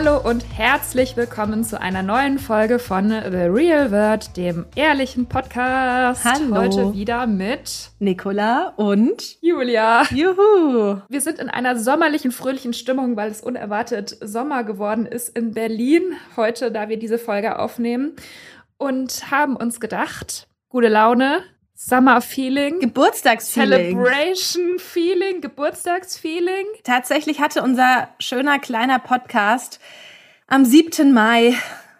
Hallo und herzlich willkommen zu einer neuen Folge von The Real World, dem ehrlichen Podcast. Hallo. Heute wieder mit Nicola und Julia. Juhu. Wir sind in einer sommerlichen, fröhlichen Stimmung, weil es unerwartet Sommer geworden ist in Berlin heute, da wir diese Folge aufnehmen. Und haben uns gedacht, gute Laune, Summer Feeling, Geburtstagsfeeling. Celebration Feeling, Geburtstagsfeeling. Tatsächlich hatte unser schöner kleiner Podcast am 7. Mai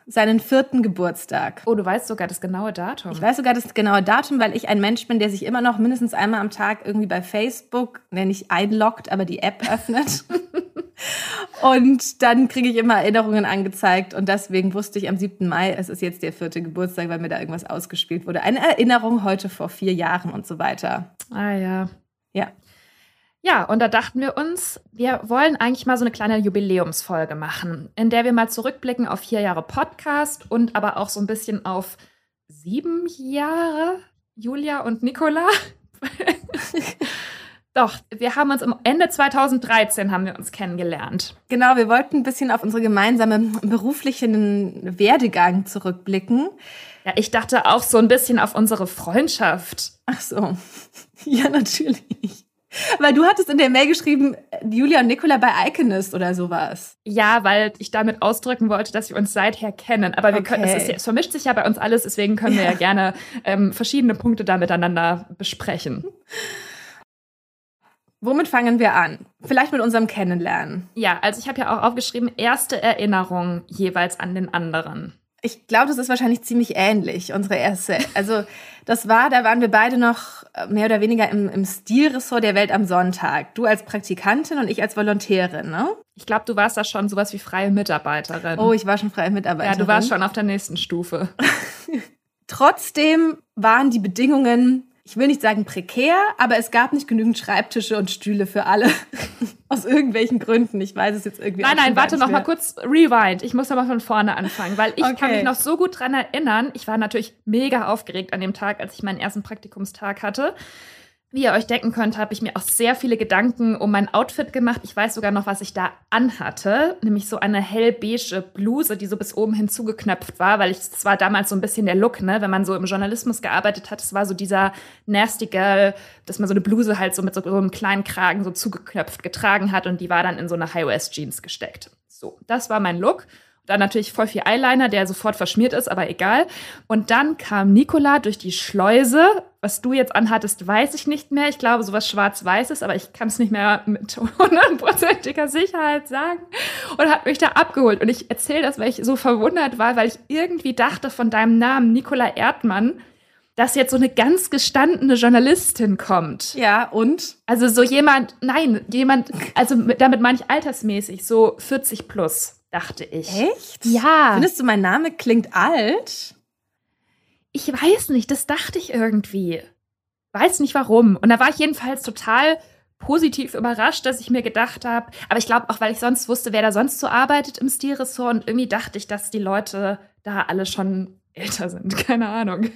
seinen vierten Geburtstag. Oh, du weißt sogar das genaue Datum. Ich weiß sogar das genaue Datum, weil ich ein Mensch bin, der sich immer noch mindestens einmal am Tag irgendwie bei Facebook, ne, nicht einloggt, aber die App öffnet. und dann kriege ich immer Erinnerungen angezeigt. Und deswegen wusste ich am 7. Mai, es ist jetzt der vierte Geburtstag, weil mir da irgendwas ausgespielt wurde. Eine Erinnerung heute vor vier Jahren und so weiter. Ah ja. Ja. Ja, und da dachten wir uns, wir wollen eigentlich mal so eine kleine Jubiläumsfolge machen, in der wir mal zurückblicken auf vier Jahre Podcast und aber auch so ein bisschen auf sieben Jahre Julia und Nicola. Doch, wir haben uns Ende 2013 haben wir uns kennengelernt. Genau, wir wollten ein bisschen auf unsere gemeinsame beruflichen Werdegang zurückblicken. Ja, ich dachte auch so ein bisschen auf unsere Freundschaft. Ach so. Ja, natürlich. Weil du hattest in der Mail geschrieben, Julia und Nicola bei Iconist oder sowas. Ja, weil ich damit ausdrücken wollte, dass wir uns seither kennen. Aber wir können, Okay. es, ist, ja- es vermischt sich ja bei uns alles, deswegen können wir ja gerne ähm, verschiedene Punkte da miteinander besprechen. Womit fangen wir an? Vielleicht mit unserem Kennenlernen. Ja, also ich habe ja auch aufgeschrieben, erste Erinnerung jeweils an den anderen. Ich glaube, das ist wahrscheinlich ziemlich ähnlich, unsere erste. Also, das war, da waren wir beide noch äh, mehr oder weniger im, im Stilressort der Welt am Sonntag. Du als Praktikantin und ich als Volontärin, ne? Ich glaube, du warst da schon sowas wie freie Mitarbeiterin. Oh, ich war schon freie ja, Mitarbeiterin. du warst schon auf der nächsten Stufe. Trotzdem waren die Bedingungen, ich will nicht sagen prekär, aber es gab nicht genügend Schreibtische und Stühle für alle. Aus irgendwelchen Gründen. Ich weiß es jetzt irgendwie Nein, auch nein, schon warte noch mal nicht kurz rewind. Ich muss noch mal von vorne anfangen, weil ich kann Okay. mich noch so gut dran erinnern. Ich war natürlich mega aufgeregt an dem Tag, als ich meinen ersten Praktikumstag hatte. Wie ihr euch denken könnt, habe ich mir auch sehr viele Gedanken um mein Outfit gemacht. Ich weiß sogar noch, was ich da anhatte, nämlich so eine hellbeige Bluse, die so bis oben hinzugeknöpft war, weil ich das war damals so ein bisschen der Look, ne, wenn man so im Journalismus gearbeitet hat, es war so dieser nasty Girl, dass man so eine Bluse halt so mit so, so einem kleinen Kragen so zugeknöpft getragen hat und die war dann in so eine High-Waist Jeans gesteckt. So, das war mein Look. Dann natürlich voll viel Eyeliner, der sofort verschmiert ist, aber egal. Und dann kam Nicola durch die Schleuse. Was du jetzt anhattest, weiß ich nicht mehr. Ich glaube, sowas schwarz-weißes, aber ich kann es nicht mehr mit hundertprozentiger Sicherheit sagen. Und hat mich da abgeholt. Und ich erzähle das, weil ich so verwundert war, weil ich irgendwie dachte von deinem Namen, Nicola Erdmann, dass jetzt so eine ganz gestandene Journalistin kommt. Ja, und? Also so jemand, nein, jemand, also mit- damit meine ich altersmäßig, so 40 plus, dachte ich. Echt? Ja. Findest du, mein Name klingt alt? Ich weiß nicht, das dachte ich irgendwie. Weiß nicht warum. Und da war ich jedenfalls total positiv überrascht, dass ich mir gedacht habe, aber ich glaube auch, weil ich sonst wusste, wer da sonst so arbeitet im Stilressort und irgendwie dachte ich, dass die Leute da alle schon älter sind. Keine Ahnung.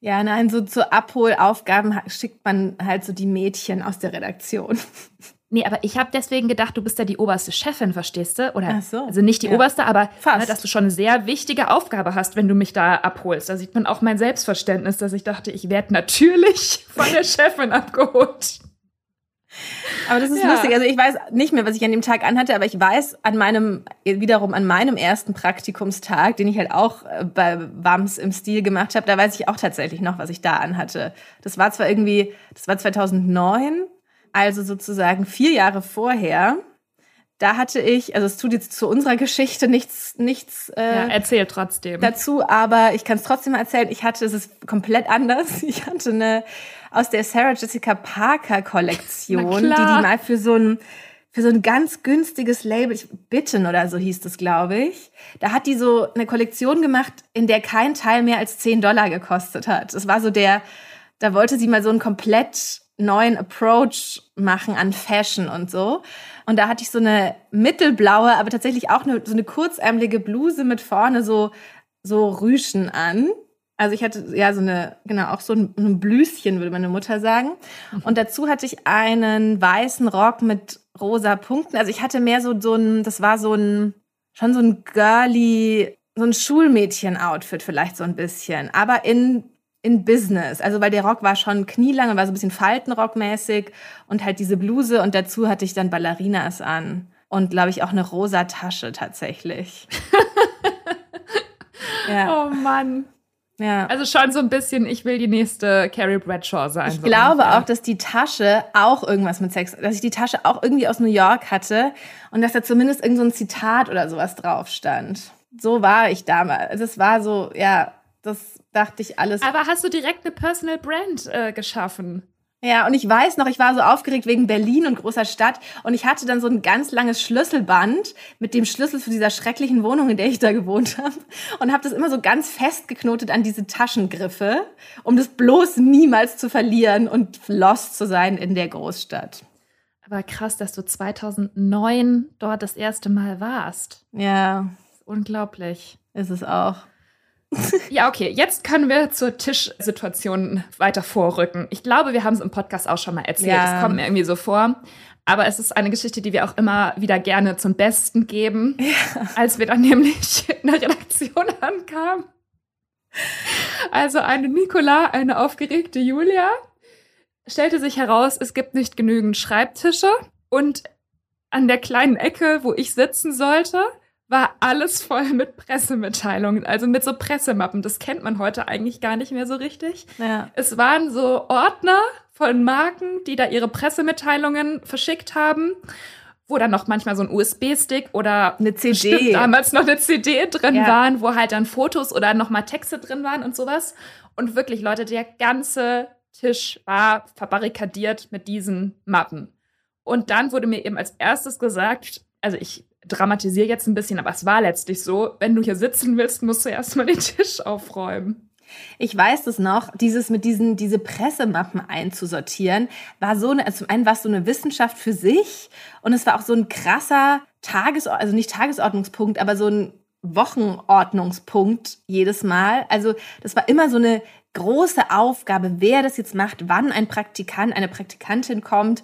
Ja, nein, so zu Abholaufgaben schickt man halt so die Mädchen aus der Redaktion. Nee, aber ich habe deswegen gedacht, du bist ja die oberste Chefin, verstehst du? Oder Ach so. also nicht die Ja. oberste, aber Fast. ne, dass du schon eine sehr wichtige Aufgabe hast, wenn du mich da abholst. Da sieht man auch mein Selbstverständnis, dass ich dachte, ich werde natürlich von der Chefin abgeholt. Aber das ist Ja. lustig. Also ich weiß nicht mehr, was ich an dem Tag anhatte, aber ich weiß an meinem, wiederum an meinem ersten Praktikumstag, den ich halt auch äh, bei WAMS im Stil gemacht habe, da weiß ich auch tatsächlich noch, was ich da anhatte. Das war zwar irgendwie, das war 2009, also sozusagen vier Jahre vorher. Da hatte ich, also es tut jetzt zu unserer Geschichte nichts, nichts äh, Ja, erzähl trotzdem. dazu, aber ich kann es trotzdem erzählen. Ich hatte, es ist komplett anders. Ich hatte eine aus der Sarah Jessica Parker Kollektion, die die mal für so ein für so ein ganz günstiges Label, ich- Bitten oder so hieß das, glaube ich. Da hat die so eine Kollektion gemacht, in der kein Teil mehr als 10 Dollar gekostet hat. Das war so der Da wollte sie mal so einen komplett neuen Approach machen an Fashion und so. Und da hatte ich so eine mittelblaue, aber tatsächlich auch eine, so eine kurzärmelige Bluse mit vorne so, so Rüschen an. Also ich hatte ja so eine, genau, auch so ein, ein Blüschen, würde meine Mutter sagen. Und dazu hatte ich einen weißen Rock mit rosa Punkten. Also ich hatte mehr so, so ein, das war so ein, schon so ein girly, so ein Schulmädchen-Outfit vielleicht so ein bisschen. Aber in in Business. Also weil der Rock war schon knielang und war so ein bisschen Faltenrockmäßig und halt diese Bluse und dazu hatte ich dann Ballerinas an und glaube ich auch eine rosa Tasche tatsächlich. ja. Oh Mann. Ja. Also schon so ein bisschen, ich will die nächste Carrie Bradshaw sein. Ich so glaube ungefähr. auch, dass die Tasche auch irgendwas mit Sex, dass ich die Tasche auch irgendwie aus New York hatte und dass da zumindest irgend so ein Zitat oder sowas drauf stand. So war ich damals. Also es war so, ja, das dachte ich alles. Aber hast du direkt eine Personal Brand äh, geschaffen? Ja, und ich weiß noch, ich war so aufgeregt wegen Berlin und großer Stadt und ich hatte dann so ein ganz langes Schlüsselband mit dem Schlüssel für dieser schrecklichen Wohnung, in der ich da gewohnt habe und habe das immer so ganz festgeknotet an diese Taschengriffe, um das bloß niemals zu verlieren und lost zu sein in der Großstadt. Aber krass, dass du 2009 dort das erste Mal warst. Ja. Unglaublich. Ist es auch. Ja, okay, jetzt können wir zur Tischsituation weiter vorrücken. Ich glaube, wir haben es im Podcast auch schon mal erzählt. Es ja. kommt mir irgendwie so vor. Aber es ist eine Geschichte, die wir auch immer wieder gerne zum Besten geben, ja. als wir dann nämlich in der Redaktion ankamen. Also eine Nicola, eine aufgeregte Julia, stellte sich heraus, es gibt nicht genügend Schreibtische und an der kleinen Ecke, wo ich sitzen sollte, war alles voll mit Pressemitteilungen, also mit so Pressemappen. Das kennt man heute eigentlich gar nicht mehr so richtig. Ja. Es waren so Ordner von Marken, die da ihre Pressemitteilungen verschickt haben, wo dann noch manchmal so ein USB-Stick oder eine CD damals noch eine CD drin ja. waren, wo halt dann Fotos oder noch mal Texte drin waren und sowas. Und wirklich, Leute, der ganze Tisch war verbarrikadiert mit diesen Mappen. Und dann wurde mir eben als erstes gesagt, also ich dramatisiere jetzt ein bisschen, aber es war letztlich so, wenn du hier sitzen willst, musst du erstmal den Tisch aufräumen. Ich weiß es noch, dieses mit diesen, diese Pressemappen einzusortieren, war so eine, zum einen war es so eine Wissenschaft für sich und es war auch so ein krasser Tages, also nicht Tagesordnungspunkt, aber so ein Wochenordnungspunkt jedes Mal. Also das war immer so eine große Aufgabe, wer das jetzt macht, wann ein Praktikant, eine Praktikantin kommt,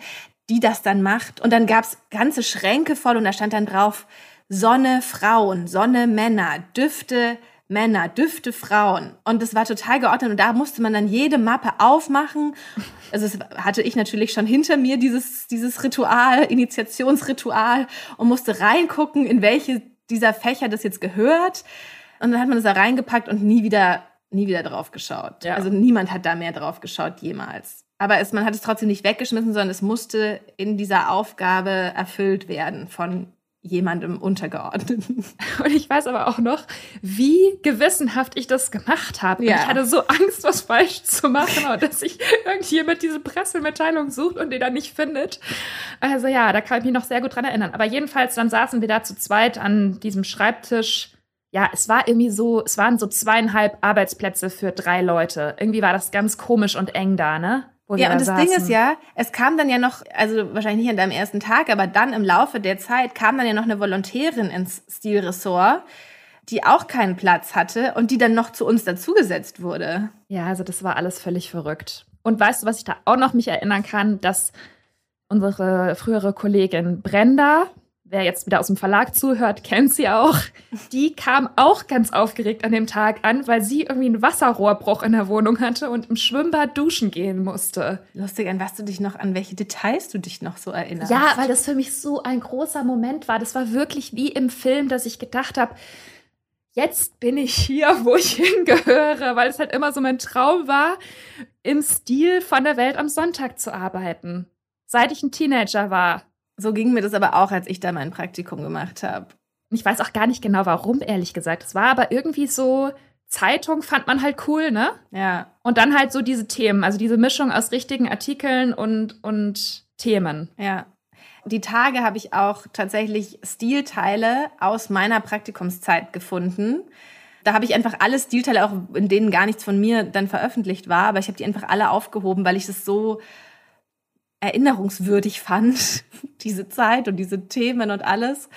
die das dann macht. Und dann gab's ganze Schränke voll und da stand dann drauf Sonne Frauen, Sonne Männer, Düfte Männer, Düfte Frauen. Und das war total geordnet und da musste man dann jede Mappe aufmachen. Also das hatte ich natürlich schon hinter mir, dieses, dieses Ritual, Initiationsritual und musste reingucken, in welche dieser Fächer das jetzt gehört. Und dann hat man das da reingepackt und nie wieder, nie wieder drauf geschaut. Ja. Also niemand hat da mehr drauf geschaut jemals. Aber es, man hat es trotzdem nicht weggeschmissen, sondern es musste in dieser Aufgabe erfüllt werden von jemandem Untergeordneten. Und ich weiß aber auch noch, wie gewissenhaft ich das gemacht habe. Ja. ich hatte so Angst, was falsch zu machen, dass sich irgendjemand diese Pressemitteilung sucht und die dann nicht findet. Also ja, da kann ich mich noch sehr gut dran erinnern. Aber jedenfalls, dann saßen wir da zu zweit an diesem Schreibtisch. Ja, es war irgendwie so, es waren so zweieinhalb Arbeitsplätze für drei Leute. Irgendwie war das ganz komisch und eng da, ne? Ja, und das saßen. Ding ist ja, es kam dann ja noch, also wahrscheinlich nicht an deinem ersten Tag, aber dann im Laufe der Zeit kam dann ja noch eine Volontärin ins Stilressort, die auch keinen Platz hatte und die dann noch zu uns dazugesetzt wurde. Ja, also das war alles völlig verrückt. Und weißt du, was ich da auch noch mich erinnern kann, dass unsere frühere Kollegin Brenda, wer jetzt wieder aus dem Verlag zuhört, kennt sie auch. Die kam auch ganz aufgeregt an dem Tag an, weil sie irgendwie einen Wasserrohrbruch in der Wohnung hatte und im Schwimmbad duschen gehen musste. Lustig, an was du dich noch, an welche Details du dich noch so erinnerst. Ja, weil das für mich so ein großer Moment war. Das war wirklich wie im Film, dass ich gedacht habe, jetzt bin ich hier, wo ich hingehöre, weil es halt immer so mein Traum war, im Stil von der Welt am Sonntag zu arbeiten. Seit ich ein Teenager war. So ging mir das aber auch, als ich da mein Praktikum gemacht habe. Ich weiß auch gar nicht genau warum, ehrlich gesagt. Es war aber irgendwie so, Zeitung fand man halt cool, ne? Ja. Und dann halt so diese Themen, also diese Mischung aus richtigen Artikeln und, und Themen. Ja. Die Tage habe ich auch tatsächlich Stilteile aus meiner Praktikumszeit gefunden Da habe ich einfach alle Stilteile, auch in denen gar nichts von mir dann veröffentlicht war, aber ich habe die einfach alle aufgehoben, weil ich es so erinnerungswürdig fand, diese Zeit und diese Themen und alles.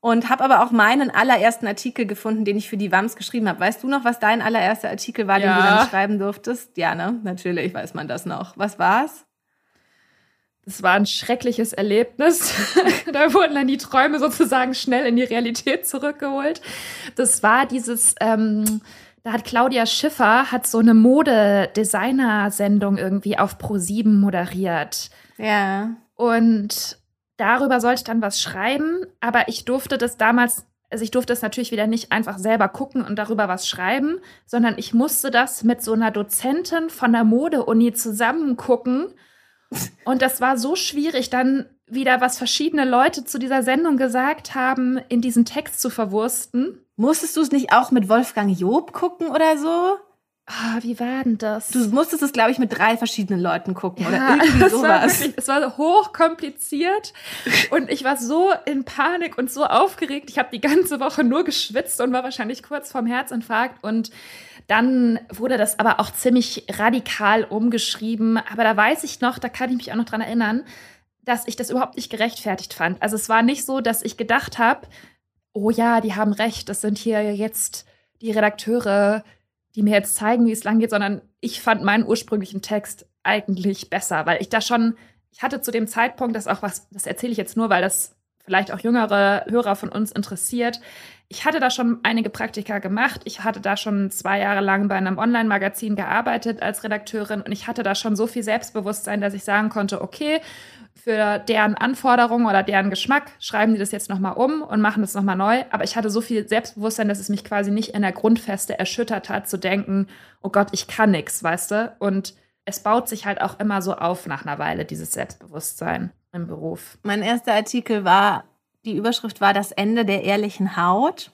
Und habe aber auch meinen allerersten Artikel gefunden, den ich für die WAMS geschrieben habe. Weißt du noch, was dein allererster Artikel war, ja. den du dann schreiben durftest? Ja, ne? Natürlich weiß man das noch. Was war's? Das war ein schreckliches Erlebnis. da wurden dann die Träume sozusagen schnell in die Realität zurückgeholt. Das war dieses, ähm, da hat Claudia Schiffer hat so eine Modedesigner-Sendung irgendwie auf Pro7 moderiert. Ja. Und darüber sollte ich dann was schreiben, aber ich durfte das damals, also ich durfte es natürlich wieder nicht einfach selber gucken und darüber was schreiben, sondern ich musste das mit so einer Dozentin von der Mode-Uni zusammen gucken. Und das war so schwierig, dann wieder, was verschiedene Leute zu dieser Sendung gesagt haben, in diesen Text zu verwursten. Musstest du es nicht auch mit Wolfgang Job gucken oder so? Ah, wie war denn das? Du musstest es, glaube ich, mit drei verschiedenen Leuten gucken ja, oder irgendwie sowas. War wirklich, es war hochkompliziert und ich war so in Panik und so aufgeregt. Ich habe die ganze Woche nur geschwitzt und war wahrscheinlich kurz vorm Herzinfarkt und dann wurde das aber auch ziemlich radikal umgeschrieben. Aber da weiß ich noch, da kann ich mich auch noch dran erinnern, dass ich das überhaupt nicht gerechtfertigt fand. Also es war nicht so, dass ich gedacht habe, oh ja, die haben recht, das sind hier jetzt die Redakteure, die mir jetzt zeigen, wie es lang geht, sondern ich fand meinen ursprünglichen Text eigentlich besser, weil ich da schon, ich hatte zu dem Zeitpunkt, das auch was, das erzähle ich jetzt nur, weil das vielleicht auch jüngere Hörer von uns interessiert. Ich hatte da schon einige Praktika gemacht. Ich hatte da schon zwei Jahre lang bei einem Online-Magazin gearbeitet als Redakteurin und ich hatte da schon so viel Selbstbewusstsein, dass ich sagen konnte, okay, für deren Anforderungen oder deren Geschmack schreiben die das jetzt nochmal um und machen das nochmal neu. Aber ich hatte so viel Selbstbewusstsein, dass es mich quasi nicht in der Grundfeste erschüttert hat, zu denken, oh Gott, ich kann nichts, weißt du? Und es baut sich halt auch immer so auf nach einer Weile, dieses Selbstbewusstsein im Beruf. Mein erster Artikel war, die Überschrift war das Ende der ehrlichen Haut.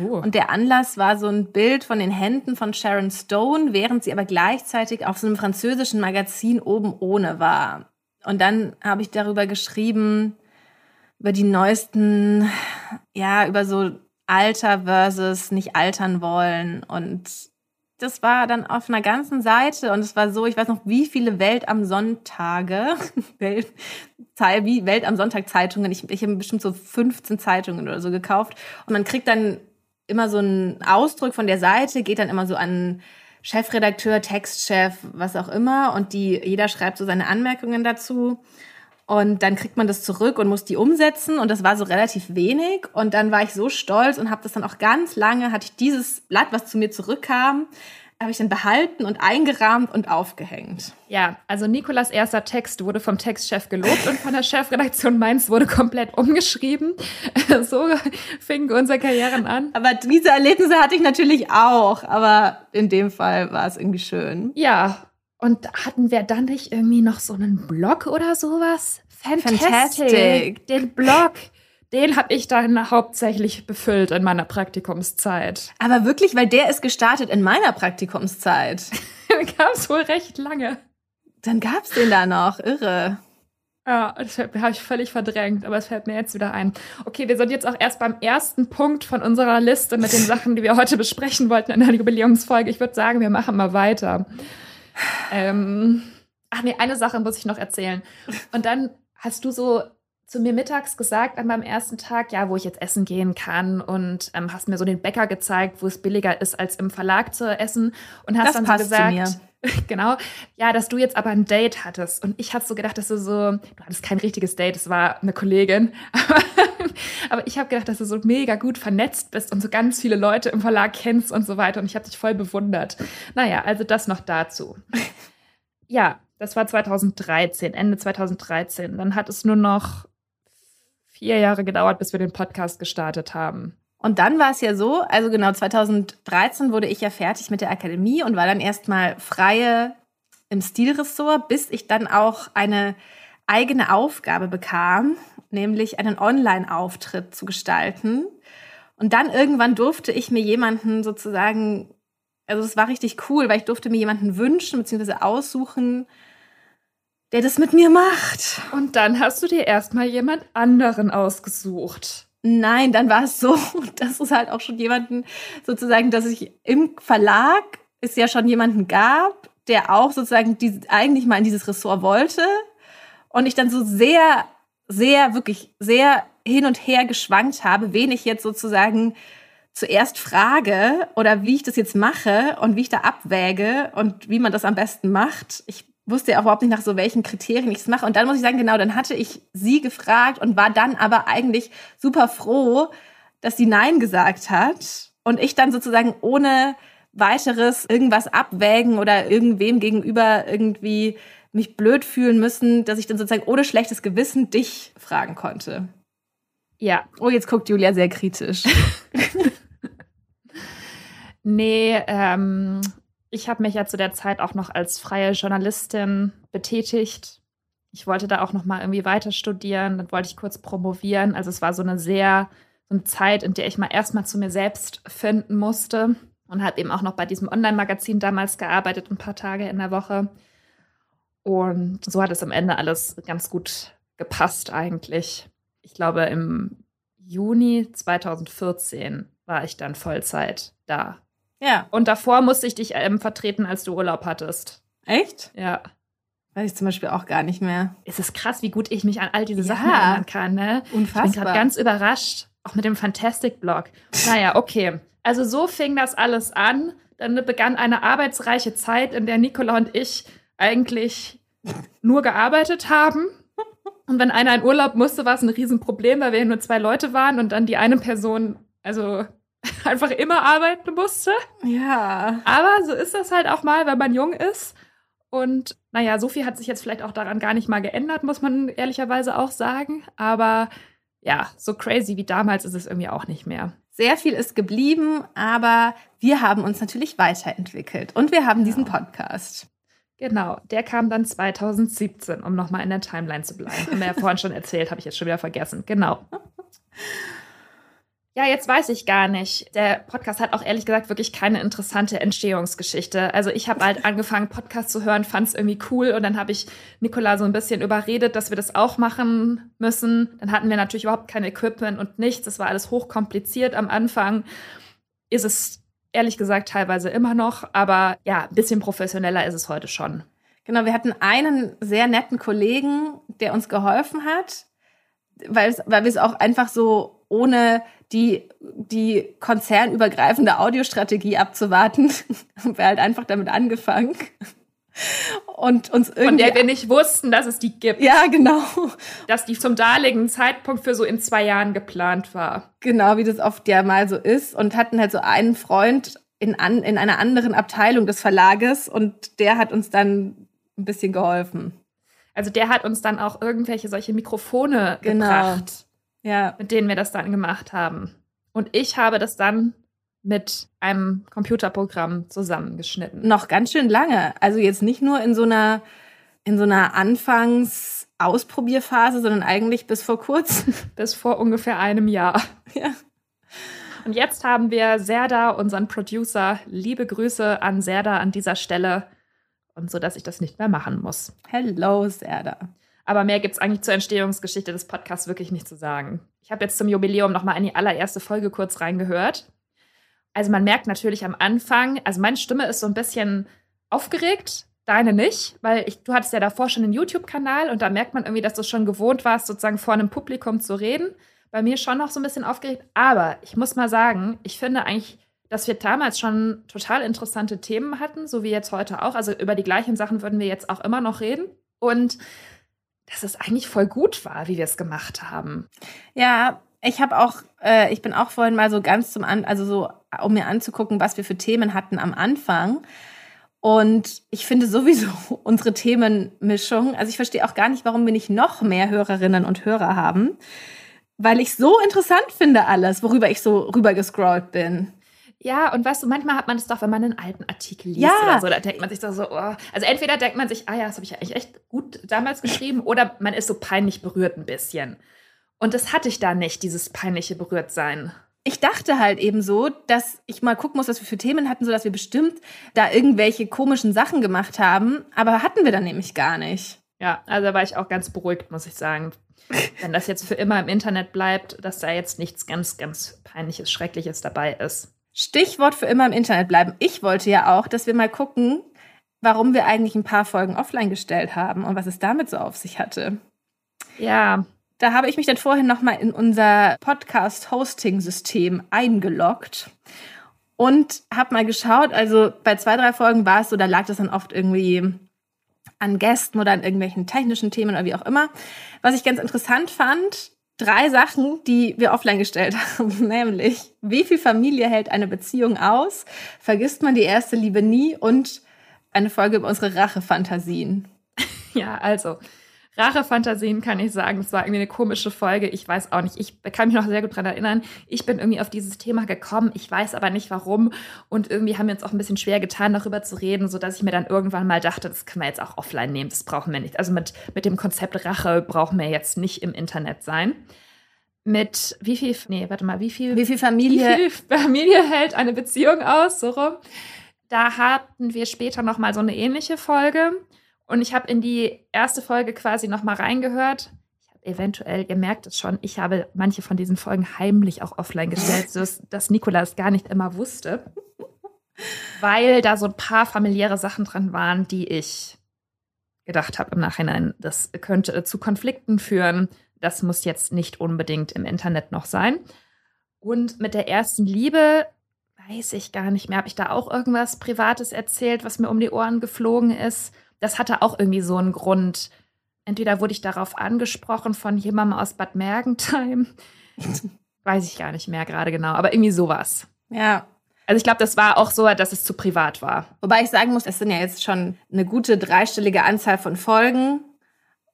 Oh. Und der Anlass war so ein Bild von den Händen von Sharon Stone, während sie aber gleichzeitig auf so einem französischen Magazin oben ohne war. Und dann habe ich darüber geschrieben, über die neuesten, ja, über so Alter versus nicht altern wollen. Und das war dann auf einer ganzen Seite. Und es war so, ich weiß noch, wie viele Welt am Sonntage, Welt, wie Welt am Sonntag Zeitungen, ich, ich habe bestimmt so 15 Zeitungen oder so gekauft. Und man kriegt dann immer so einen Ausdruck von der Seite, geht dann immer so an Chefredakteur, Textchef, was auch immer. Und die, jeder schreibt so seine Anmerkungen dazu. Und dann kriegt man das zurück und muss die umsetzen. Und das war so relativ wenig. Und dann war ich so stolz und habe das dann auch ganz lange, hatte ich dieses Blatt, was zu mir zurückkam, habe ich dann behalten und eingerahmt und aufgehängt. Ja, also Nikolas erster Text wurde vom Textchef gelobt und von der Chefredaktion Mainz wurde komplett umgeschrieben. so fingen unsere Karrieren an. Aber diese Erlebnisse hatte ich natürlich auch, aber in dem Fall war es irgendwie schön. Ja, und hatten wir dann nicht irgendwie noch so einen Blog oder sowas? Fantastic. Fantastic. Den Blog den habe ich dann hauptsächlich befüllt in meiner Praktikumszeit. Aber wirklich, weil der ist gestartet in meiner Praktikumszeit. gab es wohl recht lange. Dann gab es den da noch, irre. Ja, das habe ich völlig verdrängt, aber es fällt mir jetzt wieder ein. Okay, wir sind jetzt auch erst beim ersten Punkt von unserer Liste mit den Sachen, die wir heute besprechen wollten in der Jubiläumsfolge. Ich würde sagen, wir machen mal weiter. Ähm, ach nee, eine Sache muss ich noch erzählen. Und dann hast du so zu mir mittags gesagt an meinem ersten Tag, ja, wo ich jetzt essen gehen kann und ähm, hast mir so den Bäcker gezeigt, wo es billiger ist, als im Verlag zu essen und hast das dann so gesagt, genau, ja, dass du jetzt aber ein Date hattest und ich hatte so gedacht, dass du so, du hattest kein richtiges Date, es war eine Kollegin, aber, aber ich habe gedacht, dass du so mega gut vernetzt bist und so ganz viele Leute im Verlag kennst und so weiter und ich habe dich voll bewundert. Naja, also das noch dazu. Ja, das war 2013, Ende 2013. Dann hat es nur noch vier Jahre gedauert, bis wir den Podcast gestartet haben. Und dann war es ja so, also genau 2013 wurde ich ja fertig mit der Akademie und war dann erstmal freie im Stilressort, bis ich dann auch eine eigene Aufgabe bekam, nämlich einen Online-Auftritt zu gestalten. Und dann irgendwann durfte ich mir jemanden sozusagen, also es war richtig cool, weil ich durfte mir jemanden wünschen bzw. aussuchen, der das mit mir macht. Und dann hast du dir erstmal jemand anderen ausgesucht. Nein, dann war es so, dass es halt auch schon jemanden sozusagen, dass ich im Verlag es ja schon jemanden gab, der auch sozusagen die, eigentlich mal in dieses Ressort wollte. Und ich dann so sehr, sehr, wirklich sehr hin und her geschwankt habe, wen ich jetzt sozusagen zuerst frage oder wie ich das jetzt mache und wie ich da abwäge und wie man das am besten macht. Ich wusste ja auch überhaupt nicht nach so welchen Kriterien ich es mache. Und dann muss ich sagen, genau, dann hatte ich sie gefragt und war dann aber eigentlich super froh, dass sie Nein gesagt hat. Und ich dann sozusagen ohne weiteres irgendwas abwägen oder irgendwem gegenüber irgendwie mich blöd fühlen müssen, dass ich dann sozusagen ohne schlechtes Gewissen dich fragen konnte. Ja. Oh, jetzt guckt Julia sehr kritisch. Nee, ähm, ich habe mich ja zu der Zeit auch noch als freie Journalistin betätigt. Ich wollte da auch noch mal irgendwie weiter studieren, dann wollte ich kurz promovieren. Also es war so eine sehr so eine Zeit, in der ich mal erstmal zu mir selbst finden musste und habe eben auch noch bei diesem Online-Magazin damals gearbeitet, ein paar Tage in der Woche. Und so hat es am Ende alles ganz gut gepasst eigentlich. Ich glaube, im Juni 2014 war ich dann Vollzeit da. Ja. Und davor musste ich dich ähm, vertreten, als du Urlaub hattest. Echt? Ja. Weiß ich zum Beispiel auch gar nicht mehr. Es ist krass, wie gut ich mich an all diese Ja. Sachen erinnern kann, ne? Ich bin Unfassbar. gerade ganz überrascht, auch mit dem Fantastic-Blog. Naja, okay. Also so fing das alles an. Dann begann eine arbeitsreiche Zeit, in der Nicola und ich eigentlich nur gearbeitet haben. Und wenn einer in Urlaub musste, war es ein Riesenproblem, weil wir nur zwei Leute waren und dann die eine Person, also einfach immer arbeiten musste. ja. Aber so ist das halt auch mal, wenn man jung ist. Und naja, so viel hat sich jetzt vielleicht auch daran gar nicht mal geändert, muss man ehrlicherweise auch sagen. Aber ja, so crazy wie damals ist es irgendwie auch nicht mehr. Sehr viel ist geblieben, aber wir haben uns natürlich weiterentwickelt und wir haben diesen Podcast. Genau, der kam dann 2017, um nochmal in der Timeline zu bleiben. Haben wir ja vorhin schon erzählt, habe ich jetzt schon wieder vergessen. Genau. Ja, jetzt weiß ich gar nicht. Der Podcast hat auch ehrlich gesagt wirklich keine interessante Entstehungsgeschichte. Also ich habe halt angefangen, Podcast zu hören, fand es irgendwie cool und dann habe ich Nicola so ein bisschen überredet, dass wir das auch machen müssen. Dann hatten wir natürlich überhaupt kein Equipment und nichts. Das war alles hochkompliziert am Anfang. Ist es ehrlich gesagt teilweise immer noch, aber ja, ein bisschen professioneller ist es heute schon. Genau, wir hatten einen sehr netten Kollegen, der uns geholfen hat, weil, es, weil wir es auch einfach so ohne die, die konzernübergreifende Audiostrategie abzuwarten, haben wir halt einfach damit angefangen. Und uns Von irgendwie. der wir nicht wussten, dass es die gibt. ja, genau. Dass die zum damaligen Zeitpunkt für so in zwei Jahren geplant war. Genau, wie das oft ja mal so ist. Und hatten halt so einen Freund in, an, in einer anderen Abteilung des Verlages und der hat uns dann ein bisschen geholfen. Also der hat uns dann auch irgendwelche solche Mikrofone Genau. gebracht, Ja. mit denen wir das dann gemacht haben. Und ich habe das dann mit einem Computerprogramm zusammengeschnitten. noch ganz schön lange. Also jetzt nicht nur in so einer, in so einer Anfangs-Ausprobierphase, sondern eigentlich bis vor kurzem. Bis vor ungefähr einem Jahr. Ja. Und jetzt haben wir Serda, unseren Producer. Liebe Grüße an Serda an dieser Stelle. Und so, dass ich das nicht mehr machen muss. Hello, Serda. Aber mehr gibt es eigentlich zur Entstehungsgeschichte des Podcasts wirklich nicht zu sagen. Ich habe jetzt zum Jubiläum nochmal in die allererste Folge kurz reingehört. Also man merkt natürlich am Anfang, also meine Stimme ist so ein bisschen aufgeregt, deine nicht, weil ich, du hattest ja davor schon einen YouTube-Kanal und da merkt man irgendwie, dass du schon gewohnt warst, sozusagen vor einem Publikum zu reden. Bei mir schon noch so ein bisschen aufgeregt, aber ich muss mal sagen, ich finde eigentlich, dass wir damals schon total interessante Themen hatten, so wie jetzt heute auch. Also über die gleichen Sachen würden wir jetzt auch immer noch reden. Und dass es eigentlich voll gut war, wie wir es gemacht haben. Ja, ich habe auch, äh, ich bin auch vorhin mal so ganz zum An, also so, um mir anzugucken, was wir für Themen hatten am Anfang. Und ich finde sowieso unsere Themenmischung, also ich verstehe auch gar nicht, warum wir nicht noch mehr Hörerinnen und Hörer haben, weil ich so interessant finde alles, worüber ich so rübergescrollt bin. Ja, und weißt du, manchmal hat man das doch, wenn man einen alten Artikel liest Ja. oder so, da denkt man sich doch so, oh. also entweder denkt man sich, ah ja, das habe ich ja eigentlich echt gut damals geschrieben, oder man ist so peinlich berührt ein bisschen. Und das hatte ich da nicht, dieses peinliche Berührtsein. Ich dachte halt eben so, dass ich mal gucken muss, was wir für Themen hatten, so dass wir bestimmt da irgendwelche komischen Sachen gemacht haben, aber hatten wir dann nämlich gar nicht. Ja, also da war ich auch ganz beruhigt, muss ich sagen. Wenn das jetzt für immer im Internet bleibt, dass da jetzt nichts ganz, ganz peinliches, schreckliches dabei ist. Stichwort für immer im Internet bleiben. Ich wollte ja auch, dass wir mal gucken, warum wir eigentlich ein paar Folgen offline gestellt haben und was es damit so auf sich hatte. Ja. Da habe ich mich dann vorhin nochmal in unser Podcast-Hosting-System eingeloggt und habe mal geschaut. Also bei zwei, drei Folgen war es so, da lag das dann oft irgendwie an Gästen oder an irgendwelchen technischen Themen oder wie auch immer. Was ich ganz interessant fand, drei Sachen, die wir offline gestellt haben, nämlich wie viel Familie hält eine Beziehung aus, vergisst man die erste Liebe nie? Und eine Folge über unsere Rachefantasien. Ja, also Rachefantasien kann ich sagen, das war irgendwie eine komische Folge. Ich weiß auch nicht. Ich kann mich noch sehr gut daran erinnern. Ich bin irgendwie auf dieses Thema gekommen. Ich weiß aber nicht warum. Und irgendwie haben wir uns auch ein bisschen schwer getan, darüber zu reden, sodass ich mir dann irgendwann mal dachte, das können wir jetzt auch offline nehmen. Das brauchen wir nicht. Also mit, mit dem Konzept Rache brauchen wir jetzt nicht im Internet sein. Mit wie viel, nee, warte mal, wie viel, wie viel Familie, wie viel Familie hält eine Beziehung aus? So rum. Da hatten wir später noch mal so eine ähnliche Folge. Und ich habe in die erste Folge quasi nochmal reingehört. Ich habe eventuell, ihr merkt es schon, ich habe manche von diesen Folgen heimlich auch offline gestellt, sodass dass Nikolas gar nicht immer wusste. Weil da so ein paar familiäre Sachen dran waren, die ich gedacht habe im Nachhinein, das könnte zu Konflikten führen. Das muss jetzt nicht unbedingt im Internet noch sein. Und mit der ersten Liebe weiß ich gar nicht mehr. Habe ich da auch irgendwas Privates erzählt, was mir um die Ohren geflogen ist? Das hatte auch irgendwie so einen Grund. Entweder wurde ich darauf angesprochen von jemandem aus Bad Mergentheim. Weiß ich gar nicht mehr gerade genau, aber irgendwie sowas. Ja. Also ich glaube, das war auch so, dass es zu privat war. Wobei ich sagen muss, es sind ja jetzt schon eine gute dreistellige Anzahl von Folgen.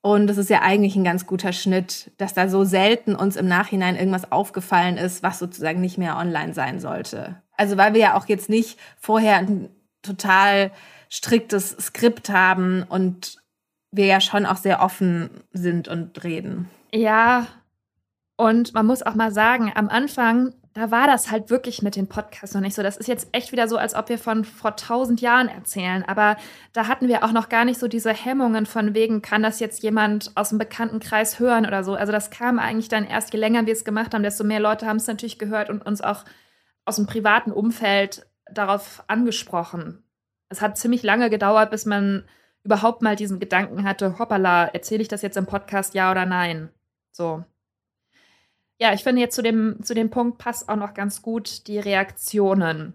Und es ist ja eigentlich ein ganz guter Schnitt, dass da so selten uns im Nachhinein irgendwas aufgefallen ist, was sozusagen nicht mehr online sein sollte. Also weil wir ja auch jetzt nicht vorher ein total striktes Skript haben und wir ja schon auch sehr offen sind und reden. Ja, und man muss auch mal sagen, am Anfang, da war das halt wirklich mit den Podcasts noch nicht so. Das ist jetzt echt wieder so, als ob wir von vor tausend Jahren erzählen. Aber da hatten wir auch noch gar nicht so diese Hemmungen von wegen, kann das jetzt jemand aus dem Bekanntenkreis hören oder so. Also das kam eigentlich dann erst, je länger wir es gemacht haben, desto mehr Leute haben es natürlich gehört und uns auch aus dem privaten Umfeld darauf angesprochen es hat ziemlich lange gedauert, bis man überhaupt mal diesen Gedanken hatte, hoppala, erzähle ich das jetzt im Podcast, ja oder nein? So. Ja, ich finde jetzt zu dem, zu dem Punkt passt auch noch ganz gut die Reaktionen.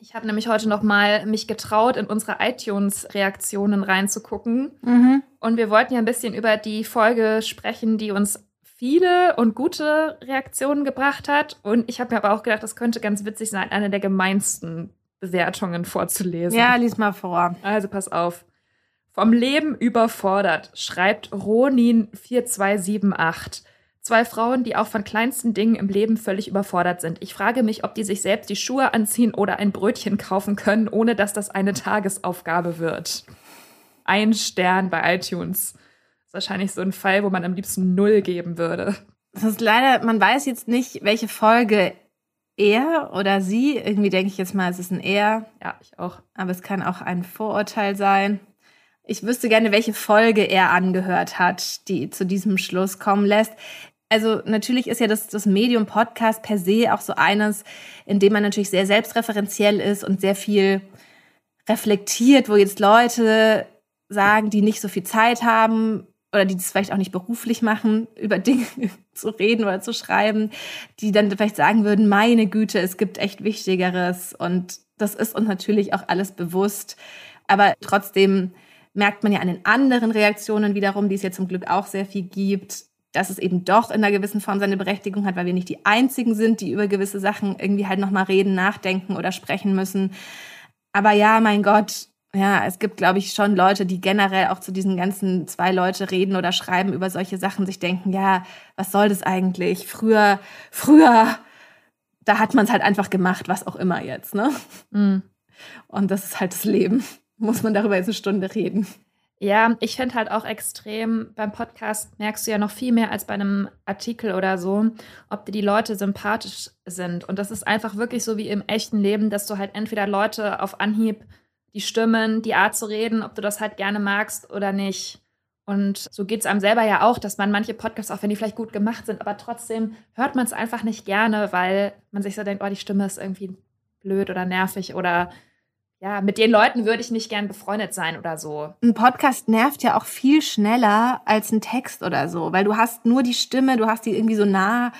Ich habe nämlich heute noch mal mich getraut, in unsere iTunes-Reaktionen reinzugucken. Mhm. Und wir wollten ja ein bisschen über die Folge sprechen, die uns viele und gute Reaktionen gebracht hat. Und ich habe mir aber auch gedacht, das könnte ganz witzig sein, eine der gemeinsten Bewertungen vorzulesen. Ja, lies mal vor. Also pass auf. Vom Leben überfordert, schreibt Ronin4278. Zwei Frauen, die auch von kleinsten Dingen im Leben völlig überfordert sind. Ich frage mich, ob die sich selbst die Schuhe anziehen oder ein Brötchen kaufen können, ohne dass das eine Tagesaufgabe wird. Ein Stern bei iTunes. Das ist wahrscheinlich so ein Fall, wo man am liebsten Null geben würde. Das ist leider, man weiß jetzt nicht, welche Folge er oder sie. Irgendwie denke ich jetzt mal, es ist ein er. Ja, ich auch. Aber es kann auch ein Vorurteil sein. Ich wüsste gerne, welche Folge er angehört hat, die zu diesem Schluss kommen lässt. Also natürlich ist ja das, das Medium Podcast per se auch so eines, in dem man natürlich sehr selbstreferenziell ist und sehr viel reflektiert, wo jetzt Leute sagen, die nicht so viel Zeit haben, oder die das vielleicht auch nicht beruflich machen, über Dinge zu reden oder zu schreiben, die dann vielleicht sagen würden, meine Güte, es gibt echt Wichtigeres und das ist uns natürlich auch alles bewusst. Aber trotzdem merkt man ja an den anderen Reaktionen wiederum, die es ja zum Glück auch sehr viel gibt, dass es eben doch in einer gewissen Form seine Berechtigung hat, weil wir nicht die einzigen sind, die über gewisse Sachen irgendwie halt nochmal reden, nachdenken oder sprechen müssen. Aber ja, mein Gott, ja, es gibt, glaube ich, schon Leute, die generell auch zu diesen ganzen zwei Leute reden oder schreiben über solche Sachen, sich denken, ja, was soll das eigentlich? Früher, früher, da hat man es halt einfach gemacht, was auch immer jetzt, ne? Mhm. Und das ist halt das Leben. Muss man darüber jetzt eine Stunde reden. Ja, ich finde halt auch extrem, beim Podcast merkst du ja noch viel mehr als bei einem Artikel oder so, ob dir die Leute sympathisch sind. Und das ist einfach wirklich so wie im echten Leben, dass du halt entweder Leute auf Anhieb die Stimmen, die Art zu reden, ob du das halt gerne magst oder nicht. Und so geht es einem selber ja auch, dass man manche Podcasts, auch wenn die vielleicht gut gemacht sind, aber trotzdem hört man es einfach nicht gerne, weil man sich so denkt, oh, die Stimme ist irgendwie blöd oder nervig oder ja, mit den Leuten würde ich nicht gern befreundet sein oder so. Ein Podcast nervt ja auch viel schneller als ein Text oder so, weil du hast nur die Stimme, du hast die irgendwie so nah,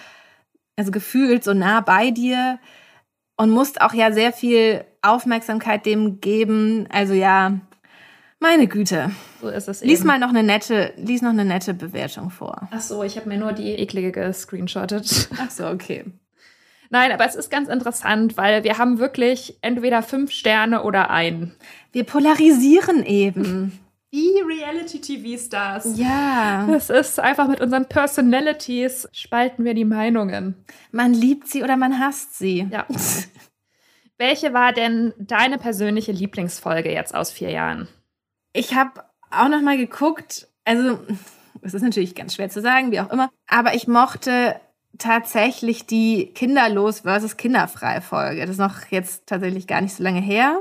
also gefühlt so nah bei dir und musst auch ja sehr viel Aufmerksamkeit dem geben. Also ja, meine Güte. So ist es Lies eben. mal noch eine nette, lies noch eine nette Bewertung vor. Ach so, ich habe mir nur die eklige gescreenshottet. Ach so, okay. Nein, aber es ist ganz interessant, weil wir haben wirklich entweder fünf Sterne oder ein. Wir polarisieren eben. Wie Reality-TV-Stars. Ja. Das ist einfach mit unseren Personalities spalten wir die Meinungen. Man liebt sie oder man hasst sie. Ja. Welche war denn deine persönliche Lieblingsfolge jetzt aus vier Jahren? Ich habe auch noch mal geguckt. Also, es ist natürlich ganz schwer zu sagen, wie auch immer. Aber ich mochte tatsächlich die Kinderlos versus Kinderfrei Folge. Das ist noch jetzt tatsächlich gar nicht so lange her.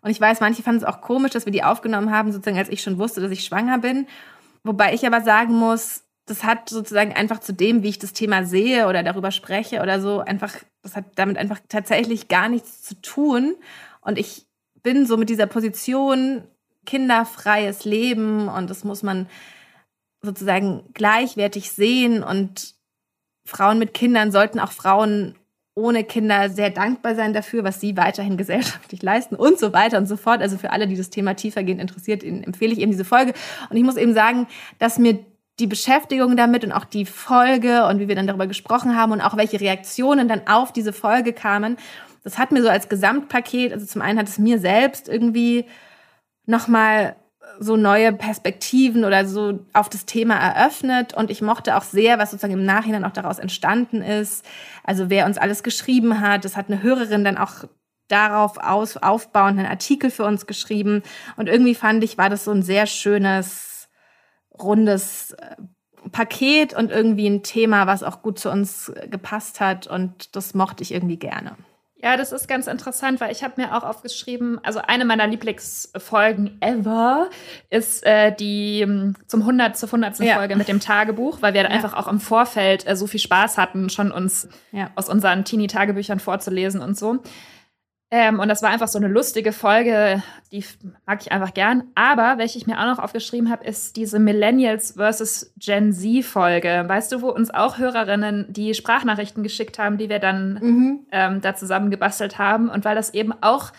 Und ich weiß, manche fanden es auch komisch, dass wir die aufgenommen haben, sozusagen als ich schon wusste, dass ich schwanger bin. Wobei ich aber sagen muss, das hat sozusagen einfach zu dem, wie ich das Thema sehe oder darüber spreche oder so, einfach, das hat damit einfach tatsächlich gar nichts zu tun. Und ich bin so mit dieser Position kinderfreies Leben und das muss man sozusagen gleichwertig sehen und Frauen mit Kindern sollten auch Frauen ohne Kinder sehr dankbar sein dafür, was sie weiterhin gesellschaftlich leisten und so weiter und so fort. Also für alle, die das Thema tiefergehend interessiert, empfehle ich eben diese Folge. Und ich muss eben sagen, dass mir die Beschäftigung damit und auch die Folge und wie wir dann darüber gesprochen haben und auch welche Reaktionen dann auf diese Folge kamen, das hat mir so als Gesamtpaket, also zum einen hat es mir selbst irgendwie nochmal so neue Perspektiven oder so auf das Thema eröffnet. Und ich mochte auch sehr, was sozusagen im Nachhinein auch daraus entstanden ist. Also wer uns alles geschrieben hat. Das hat eine Hörerin dann auch darauf aus, aufbauend einen Artikel für uns geschrieben. Und irgendwie fand ich, war das so ein sehr schönes, rundes äh, Paket und irgendwie ein Thema, was auch gut zu uns gepasst hat. Und das mochte ich irgendwie gerne. Ja, das ist ganz interessant, weil ich habe mir auch aufgeschrieben, also eine meiner Lieblingsfolgen ever ist äh, die m, zum 100 zur 100. Ja. Folge mit dem Tagebuch, weil wir dann einfach auch im Vorfeld äh, so viel Spaß hatten, schon uns Ja. aus unseren Teenie-Tagebüchern vorzulesen und so. Ähm, und das war einfach so eine lustige Folge, die mag ich einfach gern. Aber welche ich mir auch noch aufgeschrieben habe, ist diese Millennials versus Gen Z-Folge. Weißt du, wo uns auch Hörerinnen die Sprachnachrichten geschickt haben, die wir dann Mhm. ähm, da zusammen gebastelt haben. Und weil das eben auch,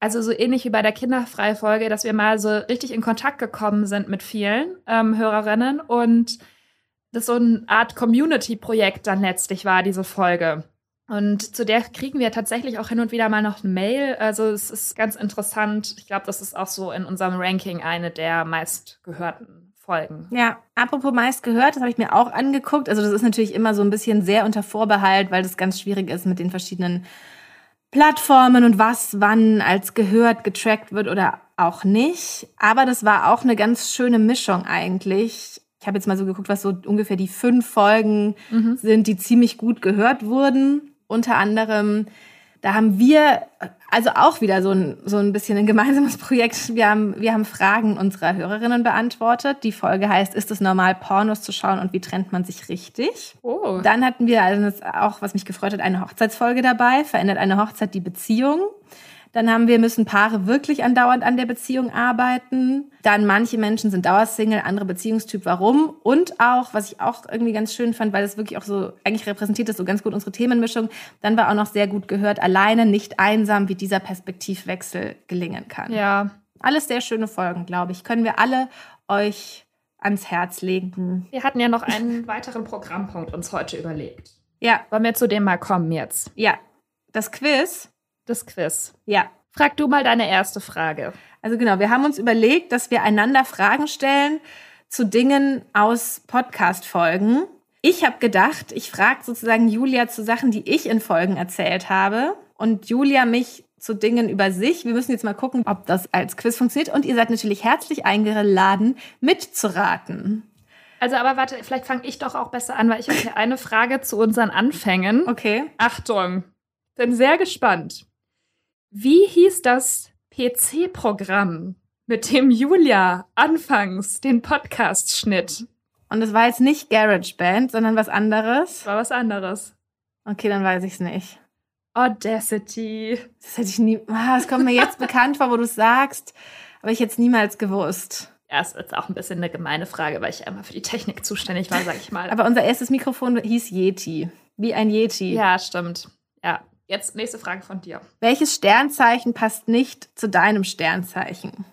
also so ähnlich wie bei der Kinderfreifolge, dass wir mal so richtig in Kontakt gekommen sind mit vielen ähm, Hörerinnen und das so eine Art Community-Projekt dann letztlich war, diese Folge. Und zu der kriegen wir tatsächlich auch hin und wieder mal noch eine Mail. Also es ist ganz interessant. Ich glaube, das ist auch so in unserem Ranking eine der meistgehörten Folgen. Ja, apropos meist gehört, das habe ich mir auch angeguckt. Also das ist natürlich immer so ein bisschen sehr unter Vorbehalt, weil das ganz schwierig ist mit den verschiedenen Plattformen und was wann als gehört getrackt wird oder auch nicht. Aber das war auch eine ganz schöne Mischung eigentlich. Ich habe jetzt mal so geguckt, was so ungefähr die fünf Folgen sind, die ziemlich gut gehört wurden. Unter anderem, da haben wir also auch wieder so ein, so ein bisschen ein gemeinsames Projekt. Wir haben, wir haben Fragen unserer Hörerinnen beantwortet. Die Folge heißt, ist es normal, Pornos zu schauen und wie trennt man sich richtig? Oh. Dann hatten wir also auch, was mich gefreut hat, eine Hochzeitsfolge dabei. Verändert eine Hochzeit die Beziehung? Dann haben wir, müssen Paare wirklich andauernd an der Beziehung arbeiten. Dann manche Menschen sind Dauersingle, andere Beziehungstyp, warum? Und auch, was ich auch irgendwie ganz schön fand, weil das wirklich auch so, eigentlich repräsentiert das so ganz gut unsere Themenmischung. Dann war auch noch sehr gut gehört, alleine nicht einsam, wie dieser Perspektivwechsel gelingen kann. Ja, Alles sehr schöne Folgen, glaube ich. Können wir alle euch ans Herz legen. wir hatten ja noch einen weiteren Programmpunkt uns heute überlegt. Ja, Wollen wir zu dem mal kommen jetzt? ja. Das Quiz. Das Quiz. Ja. Frag du mal deine erste Frage. Also genau, wir haben uns überlegt, dass wir einander Fragen stellen zu Dingen aus Podcast-Folgen. Ich habe gedacht, ich frage sozusagen Julia zu Sachen, die ich in Folgen erzählt habe und Julia mich zu Dingen über sich. Wir müssen jetzt mal gucken, ob das als Quiz funktioniert und ihr seid natürlich herzlich eingeladen, mitzuraten. Also, aber warte, vielleicht fange ich doch auch besser an, weil ich habe hier eine Frage zu unseren Anfängen. Okay. Achtung, bin sehr gespannt. Wie hieß das PC-Programm, mit dem Julia anfangs den Podcast schnitt. Und es war jetzt nicht GarageBand, sondern was anderes. War was anderes. Okay, dann weiß ich es nicht. Audacity. Das hätte ich nie. Ah, es kommt mir jetzt bekannt vor, wo du es sagst, aber ich hätte es niemals gewusst. Ja, ist jetzt auch ein bisschen eine gemeine Frage, weil ich einmal für die Technik zuständig war, sag ich mal. Aber unser erstes Mikrofon hieß Yeti. Wie ein Yeti. ja, stimmt. Ja. Jetzt nächste Frage von dir. Welches Sternzeichen passt nicht zu deinem Sternzeichen?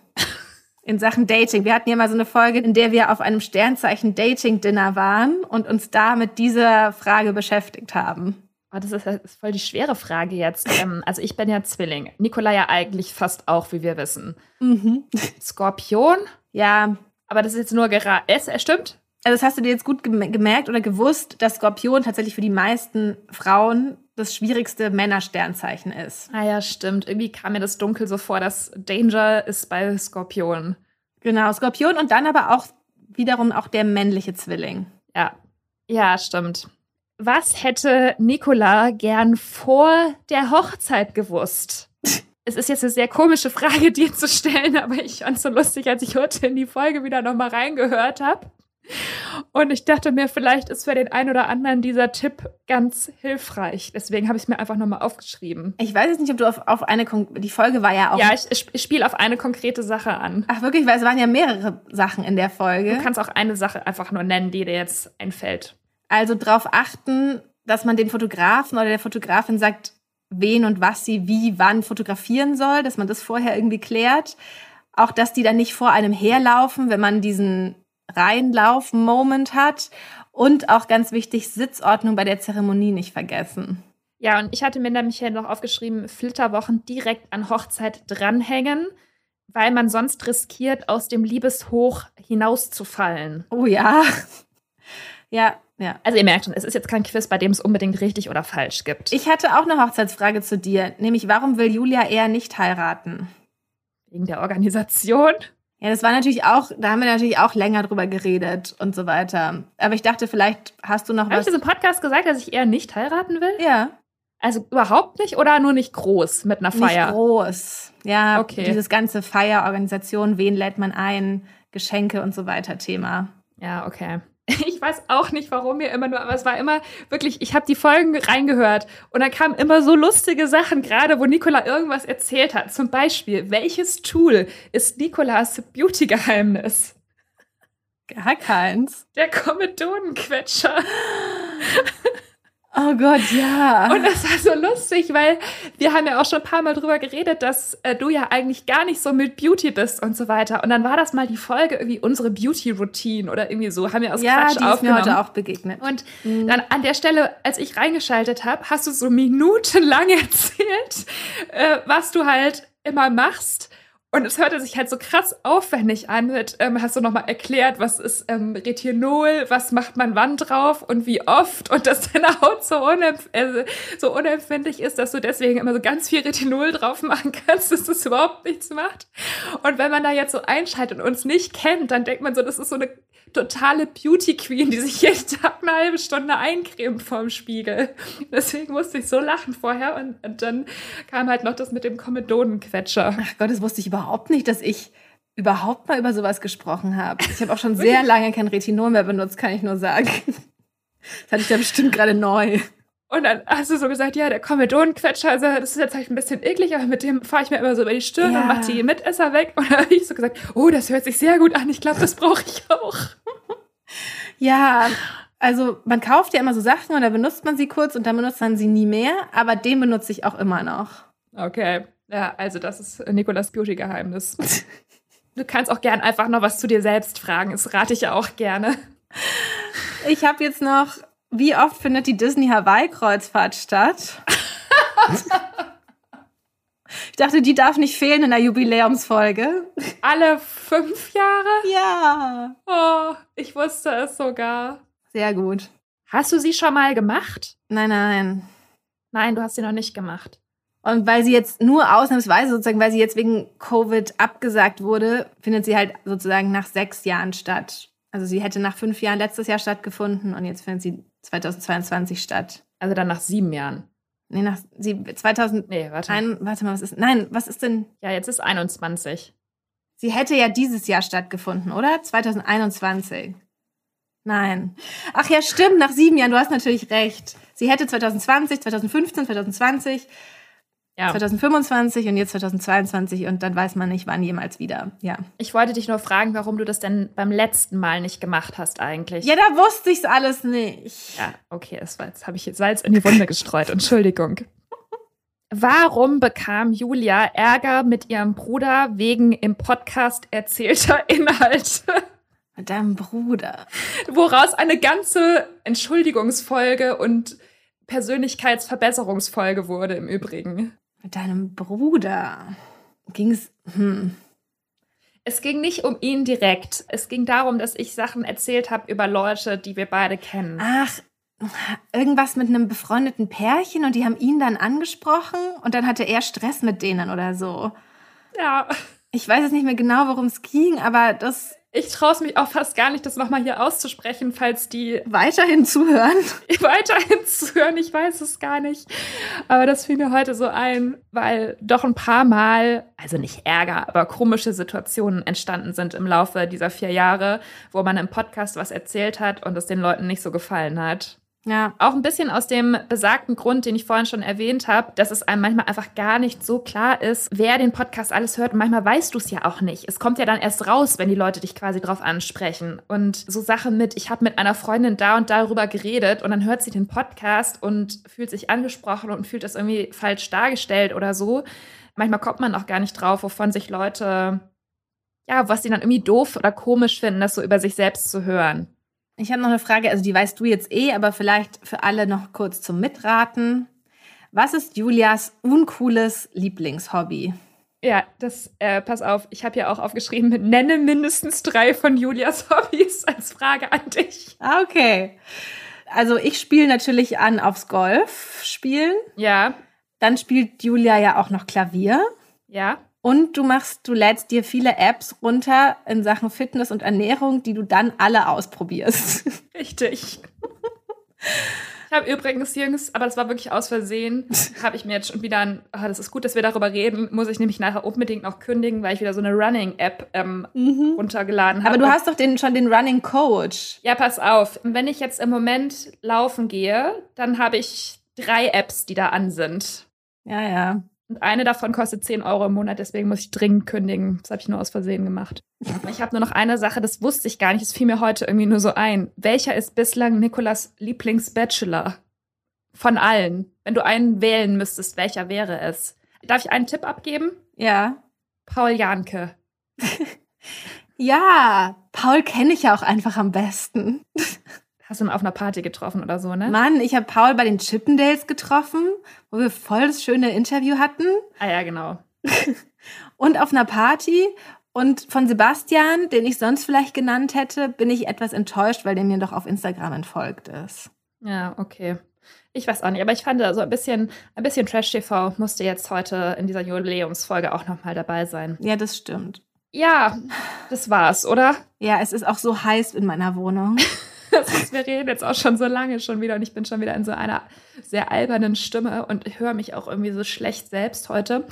In Sachen Dating. Wir hatten ja mal so eine Folge, in der wir auf einem Sternzeichen Dating-Dinner waren und uns da mit dieser Frage beschäftigt haben. Oh, das ist, das ist voll die schwere Frage jetzt. Ähm, also ich bin ja Zwilling. Nikola ja eigentlich fast auch, wie wir wissen. Skorpion, Ja, aber das ist jetzt nur gerade. Es stimmt? Also das hast du dir jetzt gut gem- gemerkt oder gewusst, dass Skorpion tatsächlich für die meisten Frauen das schwierigste Männersternzeichen ist. Ah ja, stimmt. Irgendwie kam mir das dunkel so vor, dass Danger ist bei Skorpion. Genau, Skorpion und dann aber auch wiederum auch der männliche Zwilling. Ja. Ja, stimmt. Was hätte Nikola gern vor der Hochzeit gewusst? Es ist jetzt eine sehr komische Frage, dir zu stellen, aber ich fand es so lustig, als ich heute in die Folge wieder nochmal reingehört habe. Und ich dachte mir, vielleicht ist für den einen oder anderen dieser Tipp ganz hilfreich. Deswegen habe ich es mir einfach nochmal aufgeschrieben. Ich weiß jetzt nicht, ob du auf, auf eine, Kon- die Folge war ja auch. Ja, ich, ich, spiele auf eine konkrete Sache an. Ach wirklich, weil es waren ja mehrere Sachen in der Du Folge. kannst auch eine Sache einfach nur nennen, die dir jetzt einfällt. Also darauf achten, dass man dem Fotografen oder der Fotografin sagt, wen und was sie wie wann fotografieren soll, dass man das vorher irgendwie klärt. Auch, dass die dann nicht vor einem herlaufen, wenn man diesen Reinlauf-Moment hat. Und auch ganz wichtig, Sitzordnung bei der Zeremonie nicht vergessen. Ja, und ich hatte mir nämlich hier noch aufgeschrieben, Flitterwochen direkt an Hochzeit dranhängen, weil man sonst riskiert, aus dem Liebeshoch hinauszufallen. Oh ja. Ja, ja. Also ihr merkt schon, es ist jetzt kein Quiz, bei dem es unbedingt richtig oder falsch gibt. Ich hatte auch eine Hochzeitsfrage zu dir, nämlich warum will Julia eher nicht heiraten? Wegen der Organisation. Ja, das war natürlich auch, da haben wir natürlich auch länger drüber geredet und so weiter. Aber ich dachte, vielleicht hast du noch Habe ich was. das im Podcast gesagt, dass ich eher nicht heiraten will? Ja, Also überhaupt nicht oder nur nicht groß mit einer nicht Feier? groß. Ja, Okay. dieses ganze Feierorganisation, wen lädt man ein, Geschenke und so weiter Thema. Ja, okay. Ich weiß auch nicht, warum mir immer nur, aber es war immer wirklich, ich habe die Folgen reingehört und da kamen immer so lustige Sachen, gerade wo Nicola irgendwas erzählt hat. Zum Beispiel, welches Tool ist Nicolas Beauty-Geheimnis? Gar keins. Der Komedodenquetscher. Oh Gott, ja. Und das war so lustig, weil wir haben ja auch schon ein paar Mal drüber geredet, dass äh, du ja eigentlich gar nicht so mit Beauty bist und so weiter. Und dann war das mal die Folge irgendwie unsere Beauty-Routine oder irgendwie so, haben wir aus ja, Quatsch die ist mir aufgenommen. heute auch begegnet. Und dann an der Stelle, als ich reingeschaltet habe, hast du so minutenlang erzählt, äh, was du halt immer machst. Und es hörte sich halt so krass aufwendig an. Mit, ähm, hast du nochmal erklärt, was ist ähm, Retinol, was macht man wann drauf und wie oft und dass deine Haut so, unempf äh, so unempfindlich ist, dass du deswegen immer so ganz viel Retinol drauf machen kannst, dass das überhaupt nichts macht. Und wenn man da jetzt so einschaltet und uns nicht kennt, dann denkt man so, das ist so eine totale Beauty Queen, die sich jeden Tag eine halbe Stunde eincremt vorm Spiegel. Deswegen musste ich so lachen vorher und, und dann kam halt noch das mit dem Komedodenquetscher. Ach Gott, das wusste ich überhaupt nicht, dass ich überhaupt mal über sowas gesprochen habe. Ich habe auch schon sehr lange kein Retinol mehr benutzt, kann ich nur sagen. Das hatte ich da bestimmt gerade neu. Und dann hast du so gesagt, ja, der Komedodenquetscher, also das ist jetzt halt ein bisschen eklig, aber mit dem fahre ich mir immer so über die Stirn Ja. und mache die Mitesser weg. Und dann habe ich so gesagt, oh, das hört sich sehr gut an, ich glaube, das brauche ich auch. Ja, also man kauft ja immer so Sachen und dann benutzt man sie kurz und dann benutzt man sie nie mehr, aber den benutze ich auch immer noch. Okay, ja, also das ist Nikolas Beauty-Geheimnis. Du kannst auch gern einfach noch was zu dir selbst fragen, das rate ich ja auch gerne. Ich habe jetzt noch, wie oft findet die Disney Hawaii Kreuzfahrt statt? ich dachte, die darf nicht fehlen in der Jubiläumsfolge. Alle fünf Jahre? Ja. Oh, ich wusste es sogar. Sehr gut. Hast du sie schon mal gemacht? Nein, nein. Nein, du hast sie noch nicht gemacht. Und weil sie jetzt nur ausnahmsweise sozusagen, weil sie jetzt wegen Covid abgesagt wurde, findet sie halt sozusagen nach sechs Jahren statt. Also sie hätte nach fünf Jahren letztes Jahr stattgefunden und jetzt findet sie 2022 statt. Also dann nach sieben Jahren. Nee, nach sie 2000 Nee, warte. Ein, warte mal, was ist? Nein, was ist denn? Ja, jetzt ist 21. Sie hätte ja dieses Jahr stattgefunden, oder? 2021. Nein. Ach ja, stimmt, nach sieben Jahren, du hast natürlich recht. Sie hätte 2020, 2015, 2020, ja. 2025 und jetzt 2022 und dann weiß man nicht, wann jemals wieder. Ja. Ich wollte dich nur fragen, warum du das denn beim letzten Mal nicht gemacht hast eigentlich. Ja, da wusste ich es alles nicht. Ja, okay, das war, jetzt habe ich jetzt Salz in die Wunde gestreut. Entschuldigung. Warum bekam Julia Ärger mit ihrem Bruder wegen im Podcast erzählter Inhalte? Mit deinem Bruder. Woraus eine ganze Entschuldigungsfolge und Persönlichkeitsverbesserungsfolge wurde im Übrigen. Mit deinem Bruder ging es. Hm. Es ging nicht um ihn direkt. Es ging darum, dass ich Sachen erzählt habe über Leute, die wir beide kennen. Ach, irgendwas mit einem befreundeten Pärchen und die haben ihn dann angesprochen und dann hatte er Stress mit denen oder so. Ja. Ich weiß jetzt nicht mehr genau, worum es ging, aber das ich traue es mich auch fast gar nicht, das nochmal hier auszusprechen, falls die weiterhin zuhören. Weiterhin zuhören, ich weiß es gar nicht. Aber das fiel mir heute so ein, weil doch ein paar Mal, also nicht Ärger, aber komische Situationen entstanden sind im Laufe dieser vier Jahre, wo man im Podcast was erzählt hat und es den Leuten nicht so gefallen hat. Ja. Auch ein bisschen aus dem besagten Grund, den ich vorhin schon erwähnt habe, dass es einem manchmal einfach gar nicht so klar ist, wer den Podcast alles hört. Und manchmal weißt du es ja auch nicht. Es kommt ja dann erst raus, wenn die Leute dich quasi drauf ansprechen. Und so Sachen mit, ich habe mit einer Freundin da und darüber geredet und dann hört sie den Podcast und fühlt sich angesprochen und fühlt das irgendwie falsch dargestellt oder so. Manchmal kommt man auch gar nicht drauf, wovon sich Leute, ja, was sie dann irgendwie doof oder komisch finden, das so über sich selbst zu hören. Ich habe noch eine Frage, also die weißt du jetzt eh, aber vielleicht für alle noch kurz zum Mitraten. Was ist Julias uncooles Lieblingshobby? Ja, das, äh, pass auf, ich habe ja auch aufgeschrieben, nenne mindestens drei von Julias Hobbys als Frage an dich. Ah, okay. Also ich spiele natürlich an aufs Golf spielen. Ja. Dann spielt Julia ja auch noch Klavier. Ja. Und du machst, du lädst dir viele Apps runter in Sachen Fitness und Ernährung, die du dann alle ausprobierst. Richtig. Ich habe übrigens, Jungs, aber das war wirklich aus Versehen, habe ich mir jetzt schon wieder ein, oh, das ist gut, dass wir darüber reden, muss ich nämlich nachher unbedingt noch kündigen, weil ich wieder so eine Running-App ähm, mhm. runtergeladen habe. Aber du hast doch den, schon den Running Coach. Ja, pass auf. Wenn ich jetzt im Moment laufen gehe, dann habe ich drei Apps, die da an sind. Ja, ja. Und eine davon kostet 10 Euro im Monat, deswegen muss ich dringend kündigen. Das habe ich nur aus Versehen gemacht. Ich habe nur noch eine Sache, das wusste ich gar nicht, es fiel mir heute irgendwie nur so ein. Welcher ist bislang Nikolas Lieblingsbachelor? Von allen. Wenn du einen wählen müsstest, welcher wäre es? Darf ich einen Tipp abgeben? Ja. Paul Janke. ja, Paul kenne ich ja auch einfach am besten. Hast du ihn auf einer Party getroffen oder so, ne? Mann, ich habe Paul bei den Chippendales getroffen, wo wir voll das schöne Interview hatten. Ah ja, genau. und auf einer Party. Und von Sebastian, den ich sonst vielleicht genannt hätte, bin ich etwas enttäuscht, weil der mir doch auf Instagram entfolgt ist. Ja, okay. Ich weiß auch nicht, aber ich fand so ein bisschen, ein bisschen Trash-TV musste jetzt heute in dieser Jubiläumsfolge auch nochmal dabei sein. Ja, das stimmt. Ja, das war's, oder? Ja, es ist auch so heiß in meiner Wohnung. wir reden jetzt auch schon so lange schon wieder und ich bin schon wieder in so einer sehr albernen Stimme und höre mich auch irgendwie so schlecht selbst heute.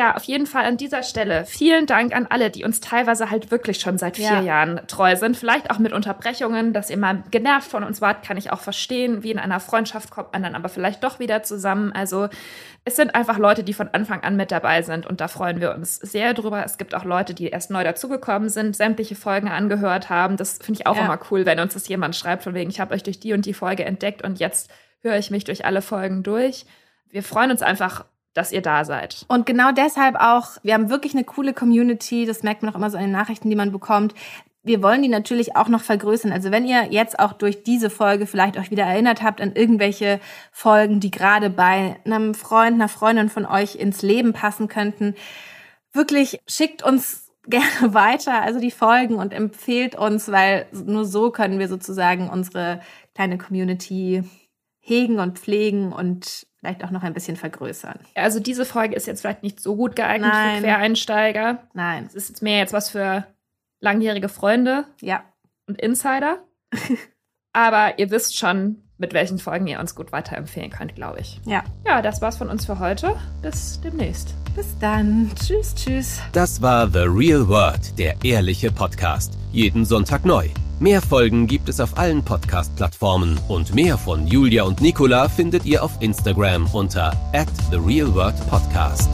Ja, auf jeden Fall an dieser Stelle vielen Dank an alle, die uns teilweise halt wirklich schon seit vier ja. Jahren treu sind. Vielleicht auch mit Unterbrechungen, dass ihr mal genervt von uns wart, kann ich auch verstehen. Wie in einer Freundschaft kommt man dann aber vielleicht doch wieder zusammen. Also es sind einfach Leute, die von Anfang an mit dabei sind und da freuen wir uns sehr drüber. Es gibt auch Leute, die erst neu dazugekommen sind, sämtliche Folgen angehört haben. Das finde ich auch ja. immer cool, wenn uns das jemand schreibt, von wegen, ich habe euch durch die und die Folge entdeckt und jetzt höre ich mich durch alle Folgen durch. Wir freuen uns einfach dass ihr da seid. Und genau deshalb auch, wir haben wirklich eine coole Community, das merkt man auch immer so in den Nachrichten, die man bekommt. Wir wollen die natürlich auch noch vergrößern. Also wenn ihr jetzt auch durch diese Folge vielleicht euch wieder erinnert habt an irgendwelche Folgen, die gerade bei einem Freund, einer Freundin von euch ins Leben passen könnten, wirklich schickt uns gerne weiter, also die Folgen und empfehlt uns, weil nur so können wir sozusagen unsere kleine Community hegen und pflegen und vielleicht auch noch ein bisschen vergrößern. Also diese Folge ist jetzt vielleicht nicht so gut geeignet Nein. für Quereinsteiger. Nein. Es ist jetzt mehr jetzt was für langjährige Freunde. Ja. Und Insider. Aber ihr wisst schon, mit welchen Folgen ihr uns gut weiterempfehlen könnt, glaube ich. Ja. Ja, das war's von uns für heute. Bis demnächst. Bis dann. Tschüss, tschüss. Das war The Real World, der ehrliche Podcast. Jeden Sonntag neu. Mehr Folgen gibt es auf allen Podcast-Plattformen und mehr von Julia und Nicola findet ihr auf Instagram unter at The Real World Podcast.